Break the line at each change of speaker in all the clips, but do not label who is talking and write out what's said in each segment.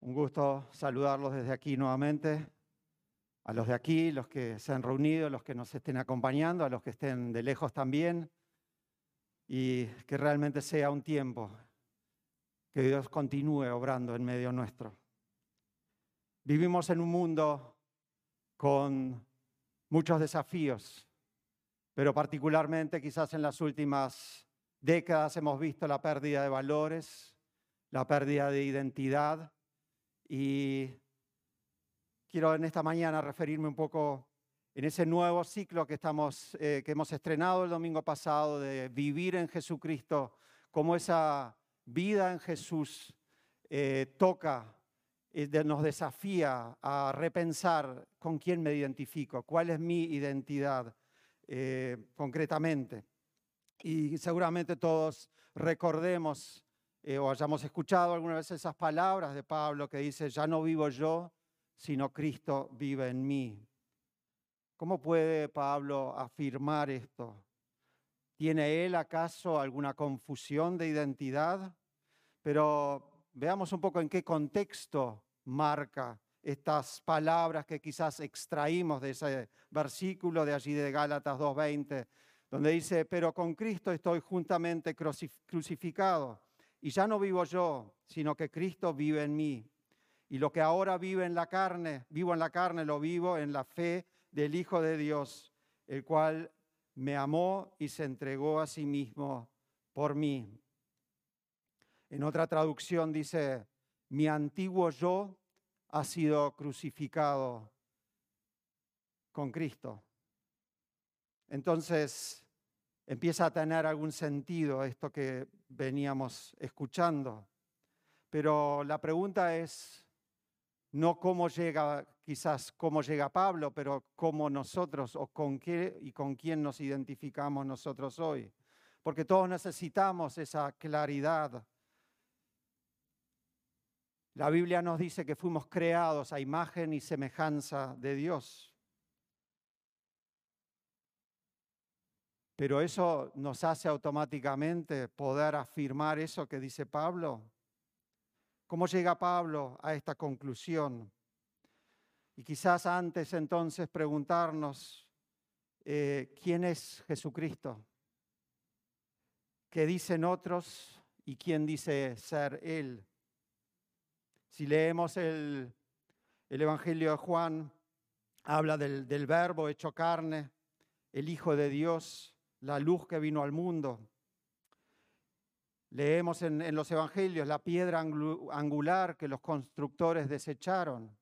Un gusto saludarlos desde aquí nuevamente, a los de aquí, los que se han reunido, los que nos estén acompañando, a los que estén de lejos también, y que realmente sea un tiempo que Dios continúe obrando en medio nuestro. Vivimos en un mundo con muchos desafíos, pero particularmente quizás en las últimas décadas hemos visto la pérdida de valores, la pérdida de identidad y quiero en esta mañana referirme un poco en ese nuevo ciclo que, estamos, eh, que hemos estrenado el domingo pasado de vivir en Jesucristo, como esa vida en Jesús eh, toca, eh, nos desafía a repensar con quién me identifico, cuál es mi identidad concretamente. Y seguramente todos recordemos eh, o hayamos escuchado alguna vez esas palabras de Pablo que dice, ya no vivo yo, sino Cristo vive en mí. ¿Cómo puede Pablo afirmar esto? ¿Tiene él acaso alguna confusión de identidad? Pero veamos un poco en qué contexto marca estas palabras que quizás extraímos de ese versículo de allí de Gálatas 2.20, donde dice, pero con Cristo estoy juntamente crucificado y ya no vivo yo, sino que Cristo vive en mí. Y lo que ahora vive en la carne, vivo en la carne, lo vivo en la fe del Hijo de Dios, el cual me amó y se entregó a sí mismo por mí. En otra traducción dice, mi antiguo yo ha sido crucificado con Cristo. Entonces, empieza a tener algún sentido esto que veníamos escuchando. Pero la pregunta es no cómo llega, quizás cómo llega Pablo, pero cómo nosotros o con qué y con quién nos identificamos nosotros hoy. Porque todos necesitamos esa claridad. La Biblia nos dice que fuimos creados a imagen y semejanza de Dios. Pero eso nos hace automáticamente poder afirmar eso que dice Pablo. ¿Cómo llega Pablo a esta conclusión? Y quizás antes entonces preguntarnos, eh, ¿quién es Jesucristo? ¿Qué dicen otros y quién dice ser Él? Si leemos el, Evangelio de Juan, habla del, del verbo hecho carne, el Hijo de Dios, la luz que vino al mundo. Leemos en, los evangelios la piedra angular que los constructores desecharon.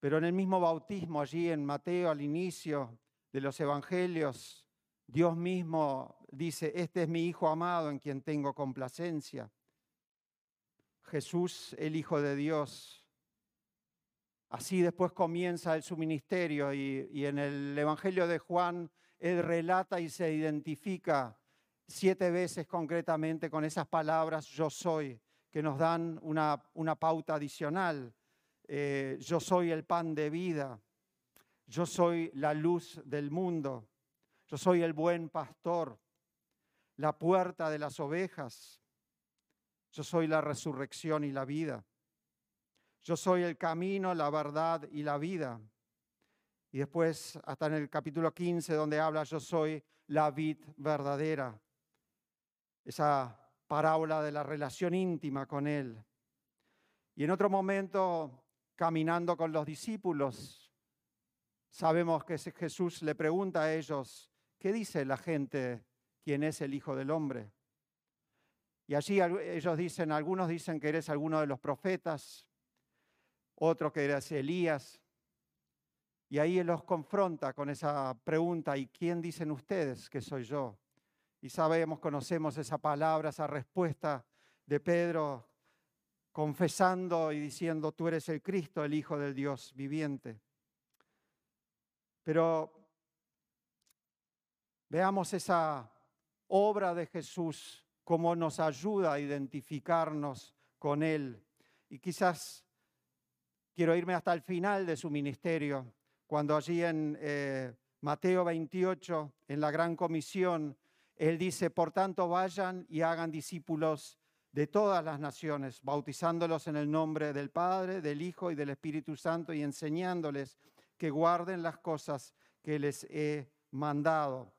Pero en el mismo bautismo, allí en Mateo, al inicio de los evangelios, Dios mismo dice, este es mi Hijo amado en quien tengo complacencia. Jesús, el Hijo de Dios. Así después comienza su ministerio y, en el Evangelio de Juan él relata y se identifica siete veces concretamente con esas palabras yo soy, que nos dan una, una pauta adicional. Eh, yo soy el pan de vida, yo soy la luz del mundo, yo soy el buen pastor, la puerta de las ovejas, yo soy la resurrección y la vida, yo soy el camino, la verdad y la vida. Y después hasta en el capítulo 15 donde habla yo soy la vid verdadera. Esa parábola de la relación íntima con Él. Y en otro momento, caminando con los discípulos, sabemos que Jesús le pregunta a ellos, ¿qué dice la gente quién es el Hijo del Hombre? Y allí ellos dicen, algunos dicen que eres alguno de los profetas, otro que eres Elías, y ahí Él los confronta con esa pregunta, ¿y quién dicen ustedes que soy yo? Y sabemos, conocemos esa palabra, esa respuesta de Pedro confesando y diciendo, tú eres el Cristo, el Hijo del Dios viviente. Pero veamos esa obra de Jesús, cómo nos ayuda a identificarnos con Él. Y quizás quiero irme hasta el final de su ministerio, cuando allí en eh, Mateo 28, en la gran comisión, Él dice, por tanto vayan y hagan discípulos de todas las naciones, bautizándolos en el nombre del Padre, del Hijo y del Espíritu Santo y enseñándoles que guarden las cosas que les he mandado.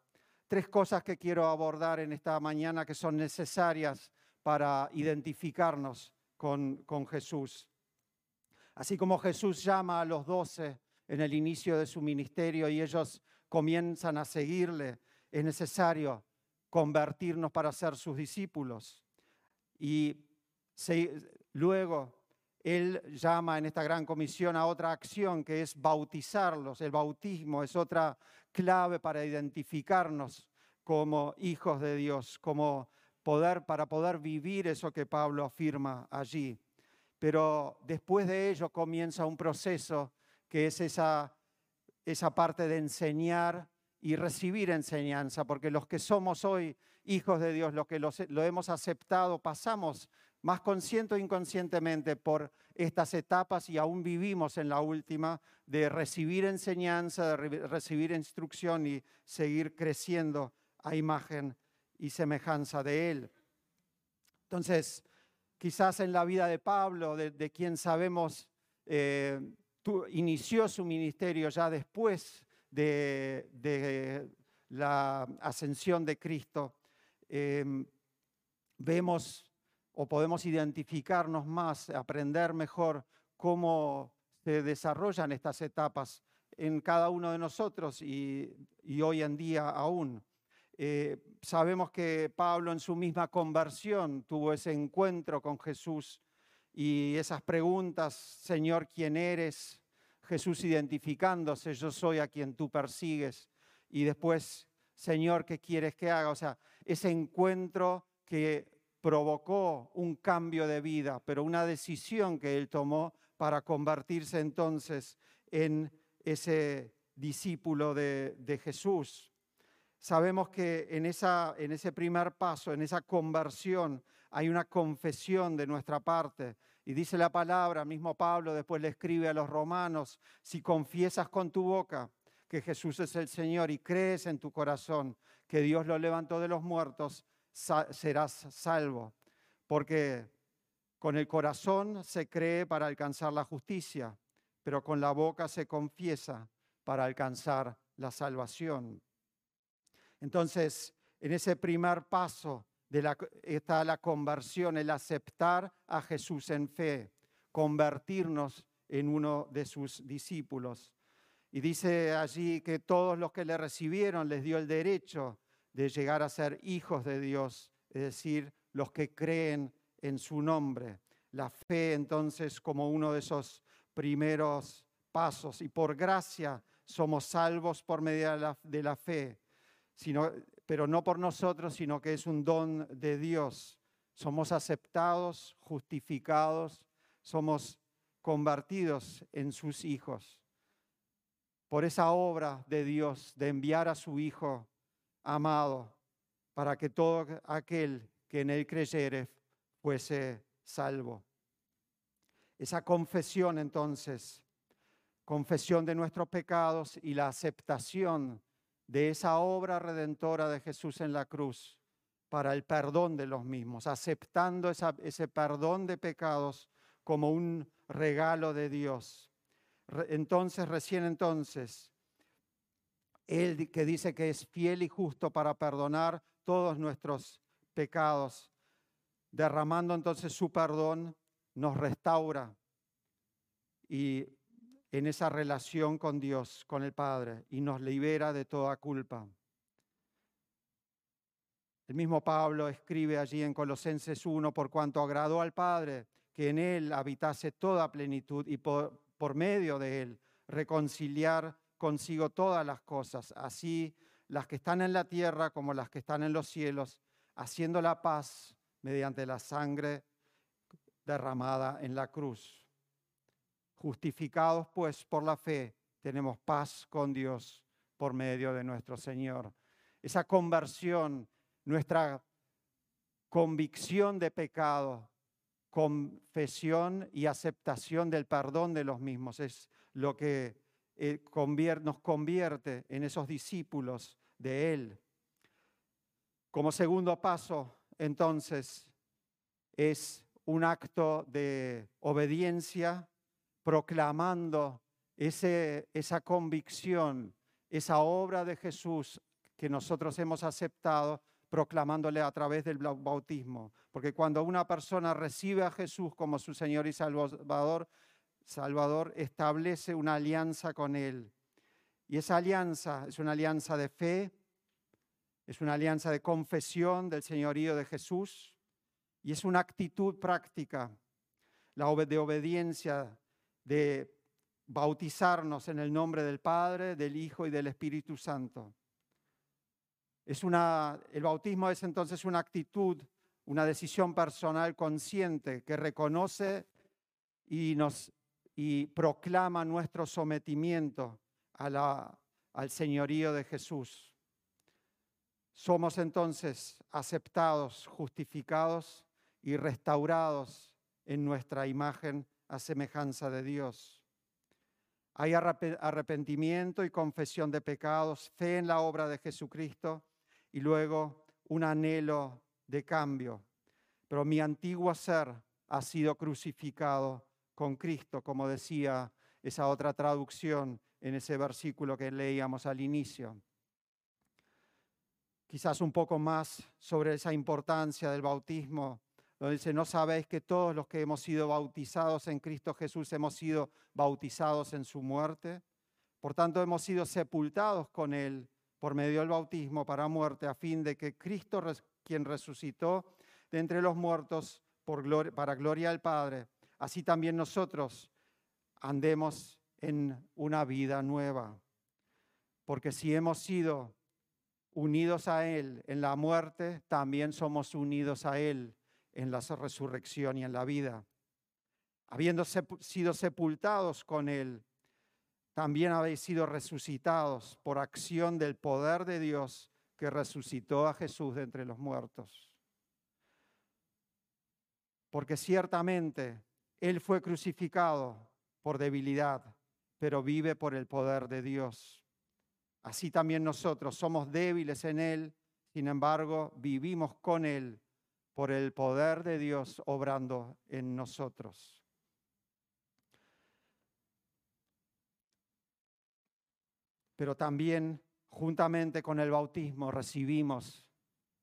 Tres cosas que quiero abordar en esta mañana que son necesarias para identificarnos con, con Jesús. Así como Jesús llama a los doce en el inicio de su ministerio y ellos comienzan a seguirle, es necesario convertirnos para ser sus discípulos. Y luego Él llama en esta gran comisión a otra acción que es bautizarlos. El bautismo es otra clave para identificarnos como hijos de Dios, como poder, para poder vivir eso que Pablo afirma allí. Pero después de ello comienza un proceso que es esa, esa parte de enseñar y recibir enseñanza, porque los que somos hoy hijos de Dios, los que lo hemos aceptado, pasamos más consciente o inconscientemente por estas etapas y aún vivimos en la última de recibir enseñanza, de recibir instrucción y seguir creciendo a imagen y semejanza de Él. Entonces, quizás en la vida de Pablo, de, quien sabemos, eh, inició su ministerio ya después de, la ascensión de Cristo, em, vemos o podemos identificarnos más, aprender mejor cómo se desarrollan estas etapas en cada uno de nosotros y, hoy en día aún. Eh, sabemos que Pablo en su misma conversión tuvo ese encuentro con Jesús y esas preguntas, Señor, ¿quién eres? Jesús identificándose, yo soy a quien tú persigues. Y después, Señor, ¿qué quieres que haga? O sea, ese encuentro que provocó un cambio de vida, pero una decisión que él tomó para convertirse entonces en ese discípulo de, de Jesús. Sabemos que en, ese primer paso, en esa conversión, hay una confesión de nuestra parte y dice la palabra, mismo Pablo después le escribe a los romanos, si confiesas con tu boca que Jesús es el Señor y crees en tu corazón que Dios lo levantó de los muertos, serás salvo. Porque con el corazón se cree para alcanzar la justicia, pero con la boca se confiesa para alcanzar la salvación. Entonces, en ese primer paso está la conversión, el aceptar a Jesús en fe, convertirnos en uno de sus discípulos. Y dice allí que todos los que le recibieron les dio el derecho de llegar a ser hijos de Dios, es decir, los que creen en su nombre. La fe entonces como uno de esos primeros pasos y por gracia somos salvos por medio de la, de la fe, sino pero no por nosotros, sino que es un don de Dios. Somos aceptados, justificados, somos convertidos en sus hijos. Por esa obra de Dios de enviar a su Hijo amado para que todo aquel que en él creyere fuese salvo. Esa confesión entonces, confesión de nuestros pecados y la aceptación de esa obra redentora de Jesús en la cruz para el perdón de los mismos, aceptando ese perdón de pecados como un regalo de Dios. Entonces, recién entonces, Él que dice que es fiel y justo para perdonar todos nuestros pecados, derramando entonces su perdón, nos restaura y en esa relación con Dios, con el Padre, y nos libera de toda culpa. El mismo Pablo escribe allí en Colosenses 1, por cuanto agradó al Padre que en Él habitase toda plenitud y por, por medio de Él reconciliar consigo todas las cosas, así las que están en la tierra como las que están en los cielos, haciendo la paz mediante la sangre derramada en la cruz. Justificados pues por la fe, tenemos paz con Dios por medio de nuestro Señor. Esa conversión, nuestra convicción de pecado, confesión y aceptación del perdón de los mismos es lo que eh, nos convierte en esos discípulos de Él. Como segundo paso, entonces, es un acto de obediencia, proclamando ese, esa convicción, esa obra de Jesús que nosotros hemos aceptado, proclamándole a través del bautismo. Porque cuando una persona recibe a Jesús como su Señor y Salvador, Salvador establece una alianza con Él. Y esa alianza es una alianza de fe, es una alianza de confesión del señorío de Jesús y es una actitud práctica, la de obediencia, de bautizarnos en el nombre del Padre, del Hijo y del Espíritu Santo. Es una, el bautismo es entonces una actitud, una decisión personal consciente que reconoce y, nos, y proclama nuestro sometimiento al señorío de Jesús. Somos entonces aceptados, justificados y restaurados en nuestra imagen a semejanza de Dios. Hay arrepentimiento y confesión de pecados, fe en la obra de Jesucristo y luego un anhelo de cambio. Pero mi antiguo ser ha sido crucificado con Cristo, como decía esa otra traducción en ese versículo que leíamos al inicio. Quizás un poco más sobre esa importancia del bautismo, donde dice, no sabéis que todos los que hemos sido bautizados en Cristo Jesús hemos sido bautizados en su muerte. Por tanto, hemos sido sepultados con Él por medio del bautismo para muerte, a fin de que Cristo, quien resucitó de entre los muertos gloria, para gloria del Padre, así también nosotros andemos en una vida nueva. Porque si hemos sido unidos a Él en la muerte, también somos unidos a Él en la resurrección y en la vida. Habiendo sido sepultados con Él, también habéis sido resucitados por acción del poder de Dios que resucitó a Jesús de entre los muertos. Porque ciertamente Él fue crucificado por debilidad, pero vive por el poder de Dios. Así también nosotros somos débiles en Él, sin embargo vivimos con Él por el poder de Dios obrando en nosotros. pero también juntamente con el bautismo recibimos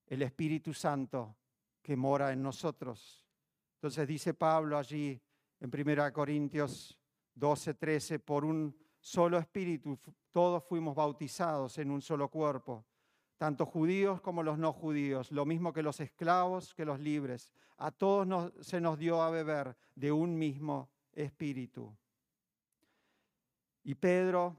el Espíritu Santo que mora en nosotros. Entonces dice Pablo allí en 1 Corintios 12, 13, por un solo espíritu todos fuimos bautizados en un solo cuerpo, tanto judíos como los no judíos, lo mismo que los esclavos que los libres. A todos se nos dio a beber de un mismo espíritu. Y Pedro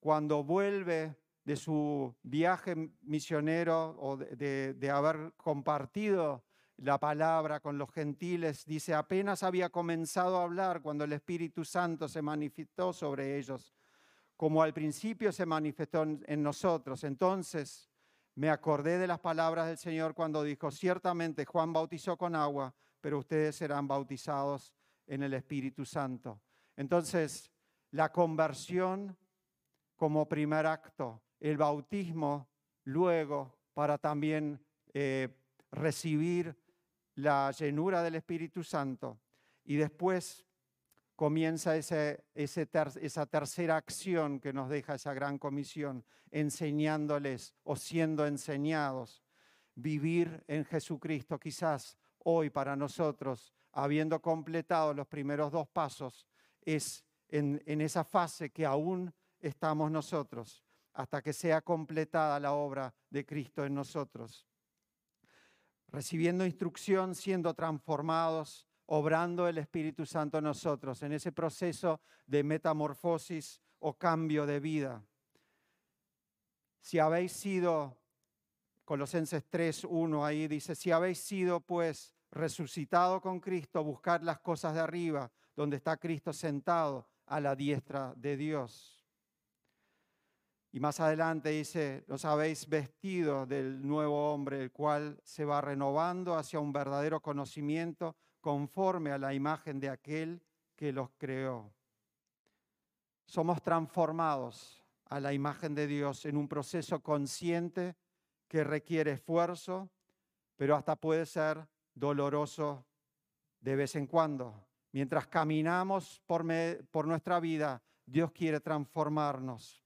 cuando vuelve de su viaje misionero o de, de, haber compartido la palabra con los gentiles, dice, apenas había comenzado a hablar cuando el Espíritu Santo se manifestó sobre ellos, como al principio se manifestó en nosotros. Entonces me acordé de las palabras del Señor cuando dijo, ciertamente Juan bautizó con agua, pero ustedes serán bautizados en el Espíritu Santo. Entonces, la conversión como primer acto, el bautismo luego para también eh, recibir la llenura del Espíritu Santo y después comienza esa tercera acción que nos deja esa gran comisión, enseñándoles o siendo enseñados, vivir en Jesucristo. Quizás hoy para nosotros, habiendo completado los primeros dos pasos, es en esa fase que aún estamos nosotros hasta que sea completada la obra de Cristo en nosotros. Recibiendo instrucción, siendo transformados, obrando el Espíritu Santo en nosotros, en ese proceso de metamorfosis o cambio de vida. Si habéis sido, Colosenses 3, 1 ahí dice, si habéis sido pues resucitado con Cristo, buscad las cosas de arriba, donde está Cristo sentado a la diestra de Dios. Y más adelante dice, los habéis vestido del nuevo hombre, el cual se va renovando hacia un verdadero conocimiento conforme a la imagen de aquel que los creó. Somos transformados a la imagen de Dios en un proceso consciente que requiere esfuerzo, pero hasta puede ser doloroso de vez en cuando. Mientras caminamos por, por nuestra vida, Dios quiere transformarnos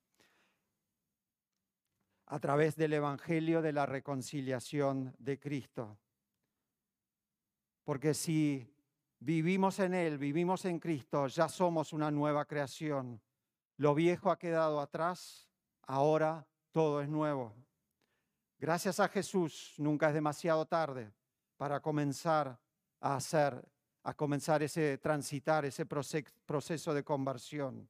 a través del Evangelio de la reconciliación de Cristo. Porque si vivimos en Él, vivimos en Cristo, ya somos una nueva creación. Lo viejo ha quedado atrás, ahora todo es nuevo. Gracias a Jesús, nunca es demasiado tarde para comenzar a hacer, a comenzar ese transitar, ese proceso de conversión.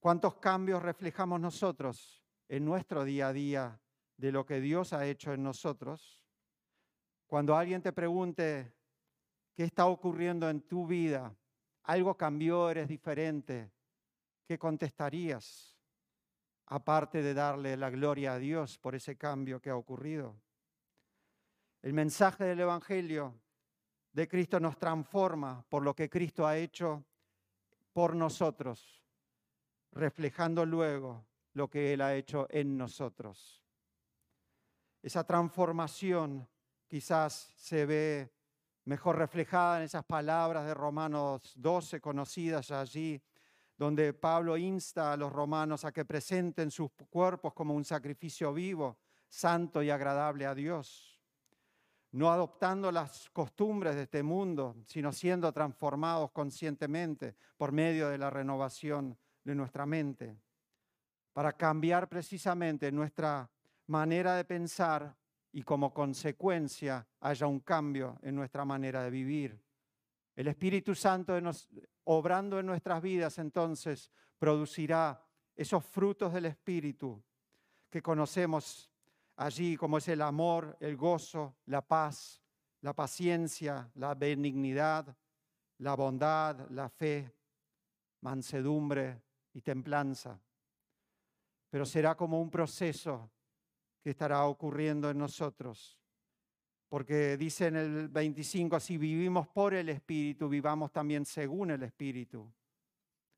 ¿Cuántos cambios reflejamos nosotros en nuestro día a día de lo que Dios ha hecho en nosotros? Cuando alguien te pregunte, ¿qué está ocurriendo en tu vida? ¿Algo cambió? ¿Eres diferente? ¿Qué contestarías? Aparte de darle la gloria a Dios por ese cambio que ha ocurrido. El mensaje del Evangelio de Cristo nos transforma por lo que Cristo ha hecho por nosotros reflejando luego lo que Él ha hecho en nosotros. Esa transformación quizás se ve mejor reflejada en esas palabras de Romanos 12 conocidas allí, donde Pablo insta a los romanos a que presenten sus cuerpos como un sacrificio vivo, santo y agradable a Dios, no adoptando las costumbres de este mundo, sino siendo transformados conscientemente por medio de la renovación de nuestra mente, para cambiar precisamente nuestra manera de pensar y como consecuencia haya un cambio en nuestra manera de vivir. El Espíritu Santo obrando en nuestras vidas entonces producirá esos frutos del Espíritu que conocemos allí como es el amor, el gozo, la paz, la paciencia, la benignidad, la bondad, la fe, mansedumbre, y templanza. Pero será como un proceso estará ocurriendo en nosotros. Porque dice en el 25, si vivimos por el Espíritu, vivamos también según el Espíritu.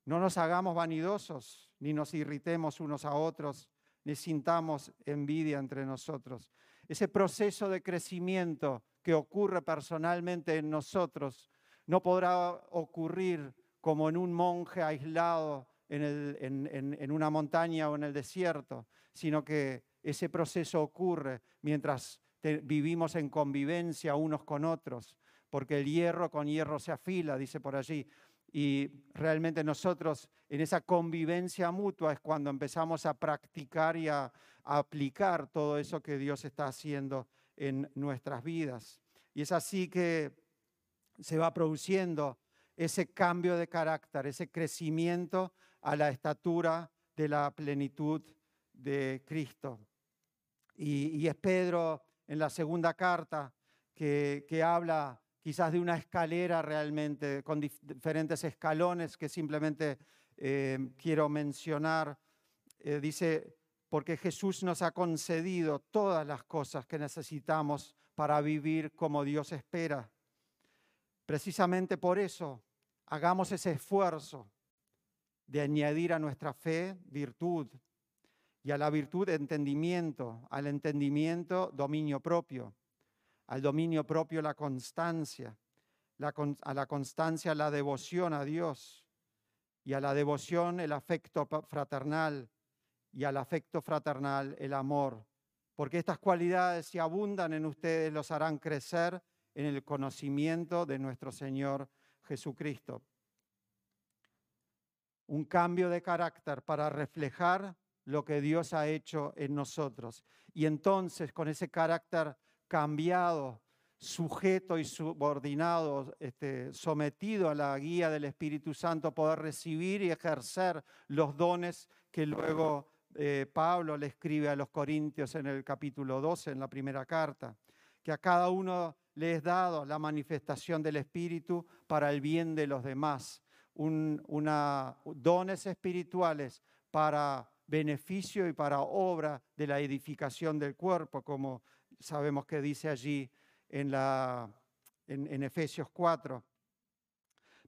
No nos hagamos vanidosos, ni nos irritemos unos a otros, ni sintamos envidia entre nosotros. Ese proceso de crecimiento que ocurre personalmente en nosotros no podrá ocurrir como en un monje aislado en, una montaña o en el desierto, sino que ese proceso ocurre mientras vivimos en convivencia unos con otros, porque el hierro con hierro se afila, dice por allí. Y realmente nosotros en esa convivencia mutua es cuando empezamos a practicar y a aplicar todo eso que Dios está haciendo en nuestras vidas. Y es así que se va produciendo ese cambio de carácter, ese crecimiento a la estatura de la plenitud de Cristo. Y, es Pedro en la segunda carta que, habla quizás de una escalera realmente, con diferentes escalones que simplemente eh, quiero mencionar. Eh, dice, porque Jesús nos ha concedido todas las cosas que necesitamos para vivir como Dios espera. Precisamente por eso, hagamos ese esfuerzo de añadir a nuestra fe virtud y a la virtud entendimiento, al entendimiento dominio propio, al dominio propio la constancia, a la constancia la devoción a Dios y a la devoción el afecto fraternal y al afecto fraternal el amor, porque estas cualidades si abundan en ustedes los harán crecer en el conocimiento de nuestro Señor Jesucristo. Un cambio de carácter para reflejar lo que Dios ha hecho en nosotros. Y entonces con ese carácter cambiado, sujeto y subordinado, este, sometido a la guía del Espíritu Santo, poder recibir y ejercer los dones que luego eh, Pablo le escribe a los Corintios en el capítulo 12, en la primera carta, que a cada uno le es dado la manifestación del Espíritu para el bien de los demás una, dones espirituales para beneficio y para obra de la edificación del cuerpo, como sabemos que dice allí en, Efesios 4.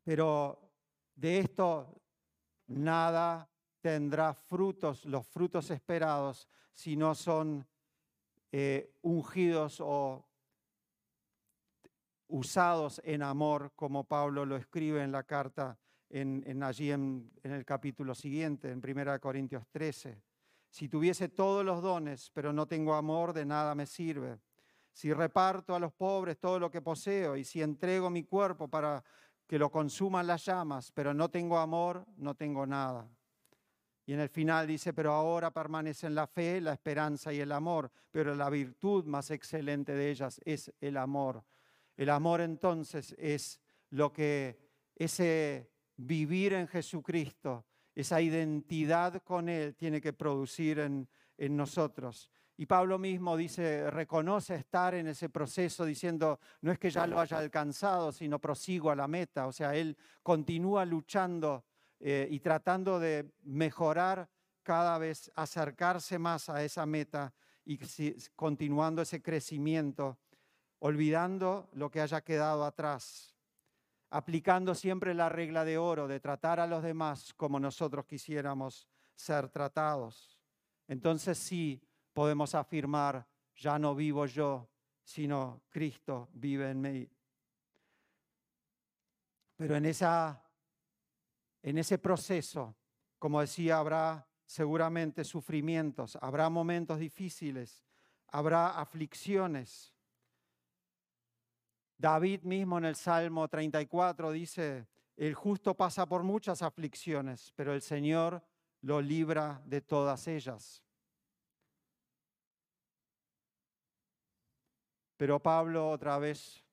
Pero de esto nada tendrá frutos, los frutos esperados, si no son eh, ungidos o usados en amor, como Pablo lo escribe en la carta allí en, en, el capítulo siguiente, en 1 Corintios 13. Si tuviese todos los dones, pero no tengo amor, de nada me sirve. Si reparto a los pobres todo lo que poseo y si entrego mi cuerpo para que lo consuman las llamas, pero no tengo amor, no tengo nada. Y en el final dice, pero ahora permanecen la fe, la esperanza y el amor, pero la virtud más excelente de ellas es el amor. El amor entonces es lo que ese vivir en Jesucristo, esa identidad con Él tiene que producir en, nosotros. Y Pablo mismo dice, reconoce estar en ese proceso diciendo, no es que ya lo haya alcanzado, sino prosigo a la meta. O sea, él continúa luchando eh, y tratando de mejorar cada vez, acercarse más a esa meta y continuando ese crecimiento, olvidando lo que haya quedado atrás, aplicando siempre la regla de oro de tratar a los demás como nosotros quisiéramos ser tratados. Entonces sí podemos afirmar, ya no vivo yo, sino Cristo vive en mí. Pero en esa en ese proceso, como decía, habrá seguramente sufrimientos, habrá momentos difíciles, habrá aflicciones. David mismo en el Salmo 34 dice, el justo pasa por muchas aflicciones, pero el Señor lo libra de todas ellas. Pero Pablo otra vez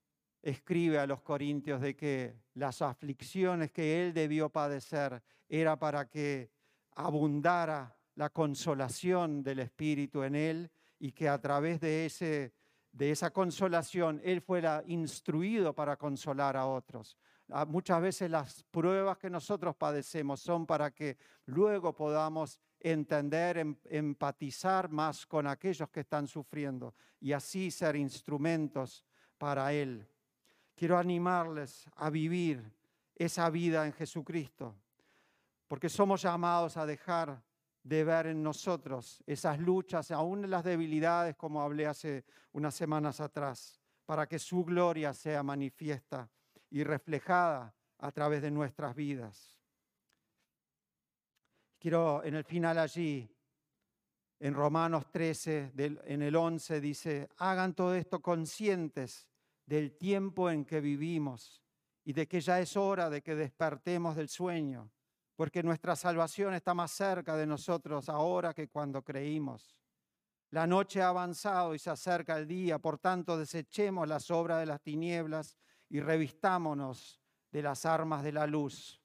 escribe a los corintios de que las aflicciones que él debió padecer era para que abundara la consolación del Espíritu en él y que a través de, ese, de esa consolación él fuera instruido para consolar a otros. Ah, muchas veces las pruebas que nosotros padecemos son para que luego podamos entender, em, empatizar más con aquellos que están sufriendo y así ser instrumentos para Él. Quiero animarles a vivir esa vida en Jesucristo, porque somos llamados a dejar de ver en nosotros esas luchas, aún las debilidades, como hablé hace unas semanas atrás, para que su gloria sea manifiesta y reflejada a través de nuestras vidas. Quiero en el final allí, en Romanos 13, en el 11, dice, hagan todo esto conscientes del tiempo en que vivimos y de que ya es hora de que despertemos del sueño, porque nuestra salvación está más cerca de nosotros ahora que cuando creímos. La noche ha avanzado y se acerca el día, por tanto desechemos las obras de las tinieblas y revistámonos de las armas de la luz.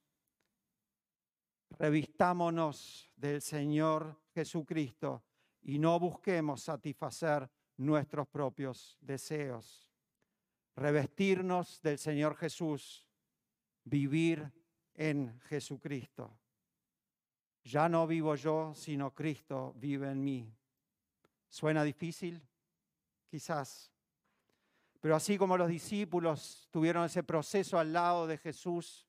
Revistámonos del Señor Jesucristo y no busquemos satisfacer nuestros propios deseos revestirnos del Señor Jesús, vivir en Jesucristo. Ya no vivo yo, sino Cristo vive en mí. ¿Suena difícil? Quizás. Pero así como los discípulos tuvieron ese proceso al lado de Jesús,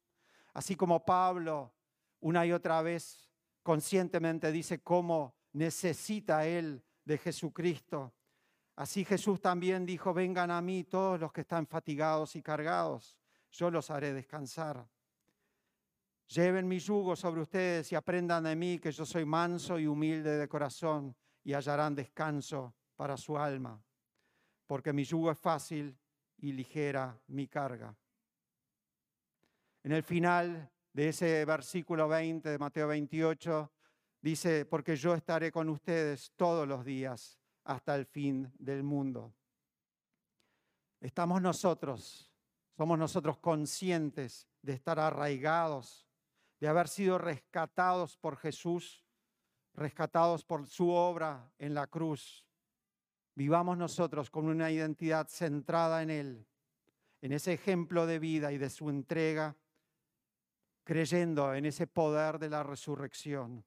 así como Pablo una y otra vez conscientemente dice cómo necesita él de Jesucristo, Así Jesús también dijo, vengan a mí todos los que están fatigados y cargados, yo los haré descansar. Lleven mi yugo sobre ustedes y aprendan de mí que yo soy manso y humilde de corazón y hallarán descanso para su alma, porque mi yugo es fácil y ligera mi carga. En el final de ese versículo 20 de Mateo 28 dice, porque yo estaré con ustedes todos los días hasta el fin del mundo. Estamos nosotros, somos nosotros conscientes de estar arraigados, de haber sido rescatados por Jesús, rescatados por su obra en la cruz. Vivamos nosotros con una identidad centrada en Él, en ese ejemplo de vida y de su entrega, creyendo en ese poder de la resurrección.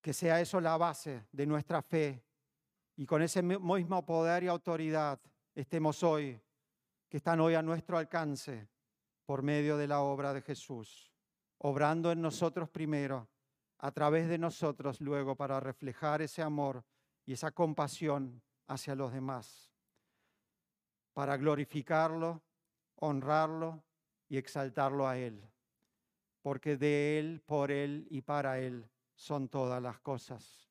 que sea eso la base de nuestra fe y con ese mismo poder y autoridad estemos hoy, que están hoy a nuestro alcance por medio de la obra de Jesús, obrando en nosotros primero, a través de nosotros luego para reflejar ese amor y esa compasión hacia los demás. para glorificarlo, honrarlo y exaltarlo a Él. Porque de Él, por Él y para Él son todas las cosas.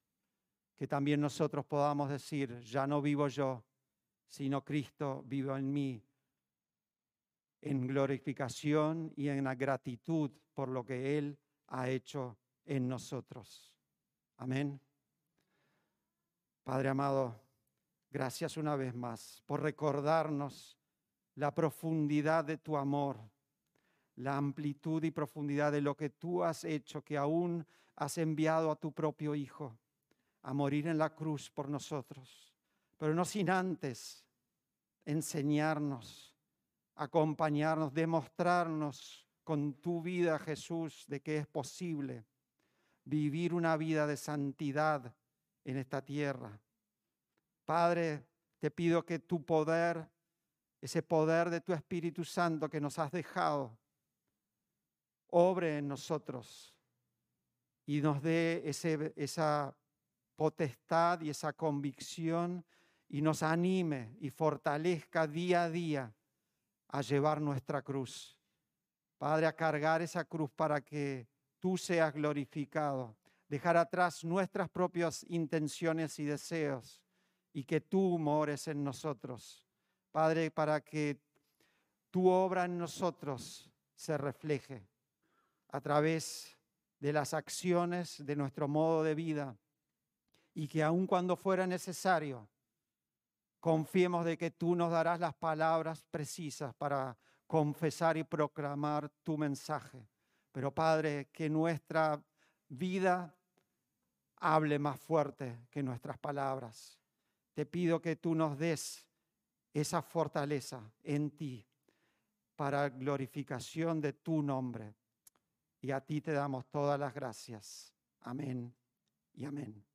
Que también nosotros podamos decir, ya no vivo yo, sino Cristo vive en mí, en glorificación y en la gratitud por lo que Él ha hecho en nosotros. Amén. Padre amado, gracias una vez más por recordarnos la profundidad de tu amor, la amplitud y profundidad de lo que tú has hecho, que aún has enviado a tu propio Hijo a morir en la cruz por nosotros, pero no sin antes enseñarnos, acompañarnos, demostrarnos con tu vida, Jesús, de que es posible vivir una vida de santidad en esta tierra. Padre, te pido que tu poder, ese poder de tu Espíritu Santo que nos has dejado, obre en nosotros y nos dé ese, esa potestad y esa convicción y nos anime y fortalezca día a día a llevar nuestra cruz. Padre, a cargar esa cruz para que tú seas glorificado, dejar atrás nuestras propias intenciones y deseos y que tú mores en nosotros. Padre, para que tu obra en nosotros se refleje a través de las acciones de nuestro modo de vida y que aun cuando fuera necesario, confiemos de que tú nos darás las palabras precisas para confesar y proclamar tu mensaje. Pero Padre, que nuestra vida hable más fuerte que nuestras palabras. Te pido que tú nos des esa fortaleza en ti para glorificación de tu nombre. Y a ti te damos todas las gracias. Amén y amén.